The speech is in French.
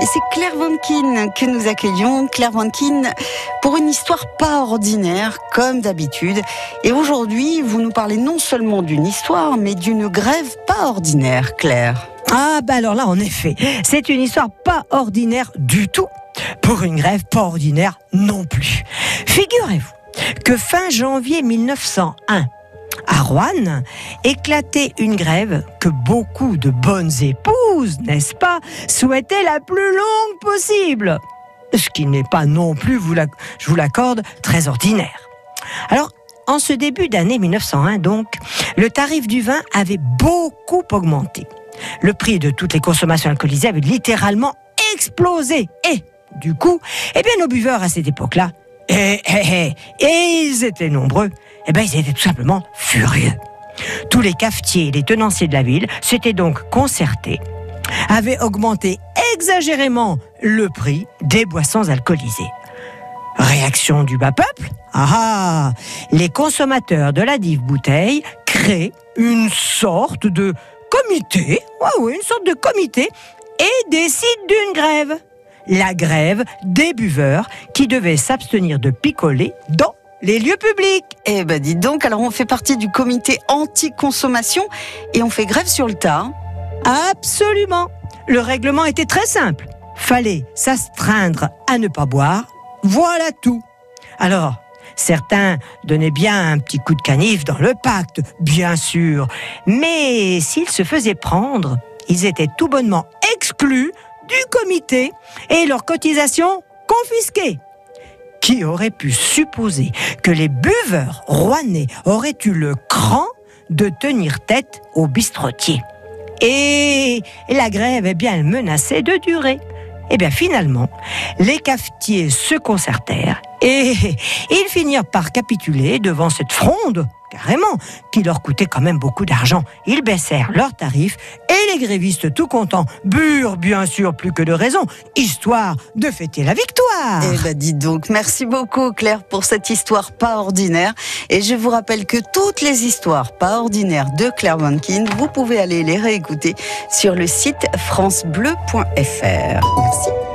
Et c'est Claire Vankin que nous accueillons. Claire Vankin pour une histoire pas ordinaire, comme d'habitude. Et aujourd'hui, vous nous parlez non seulement d'une histoire, mais d'une grève pas ordinaire, Claire. Ah bah alors là, en effet, c'est une histoire pas ordinaire du tout, pour une grève pas ordinaire non plus. Figurez-vous que fin janvier 1901, à Rouen, éclatait une grève que beaucoup de bonnes épouses, n'est-ce pas, souhaitaient la plus longue possible. Ce qui n'est pas non plus, je vous l'accorde, très ordinaire. Alors, en ce début d'année 1901, donc, le tarif du vin avait beaucoup augmenté. Le prix de toutes les consommations alcoolisées avait littéralement explosé. Et, du coup, eh bien, nos buveurs à cette époque-là, eh, eh, eh, et ils étaient nombreux, eh bien, ils étaient tout simplement furieux. Tous les cafetiers et les tenanciers de la ville s'étaient donc concertés, avaient augmenté exagérément le prix des boissons alcoolisées. Réaction du bas peuple? Ah ah Les consommateurs de la dive bouteille créent une sorte de comité, ouais, une sorte de comité, et décident d'une grève. La grève des buveurs qui devaient s'abstenir de picoler dans les lieux publics. Eh ben dites donc, alors on fait partie du comité anti-consommation et on fait grève sur le tas. Absolument. Le règlement était très simple. Fallait s'astreindre à ne pas boire. Voilà tout. Alors, certains donnaient bien un petit coup de canif dans le pacte, bien sûr. Mais s'ils se faisaient prendre, ils étaient tout bonnement exclus du comité et leurs cotisations confisquées. Qui aurait pu supposer que les buveurs rouennais auraient eu le cran de tenir tête aux bistrotiers Et la grève, eh bien, elle menaçait de durer. Eh bien, finalement, les cafetiers se concertèrent et ils finirent par capituler devant cette fronde carrément, qui leur coûtait quand même beaucoup d'argent. Ils baissèrent leurs tarifs et les grévistes tout contents burent bien sûr plus que de raison, histoire de fêter la victoire. Eh ben dites donc, merci beaucoup Claire pour cette histoire pas ordinaire. Et je vous rappelle que toutes les histoires pas ordinaires de Claire Vankin, vous pouvez aller les réécouter sur le site francebleu.fr. Merci.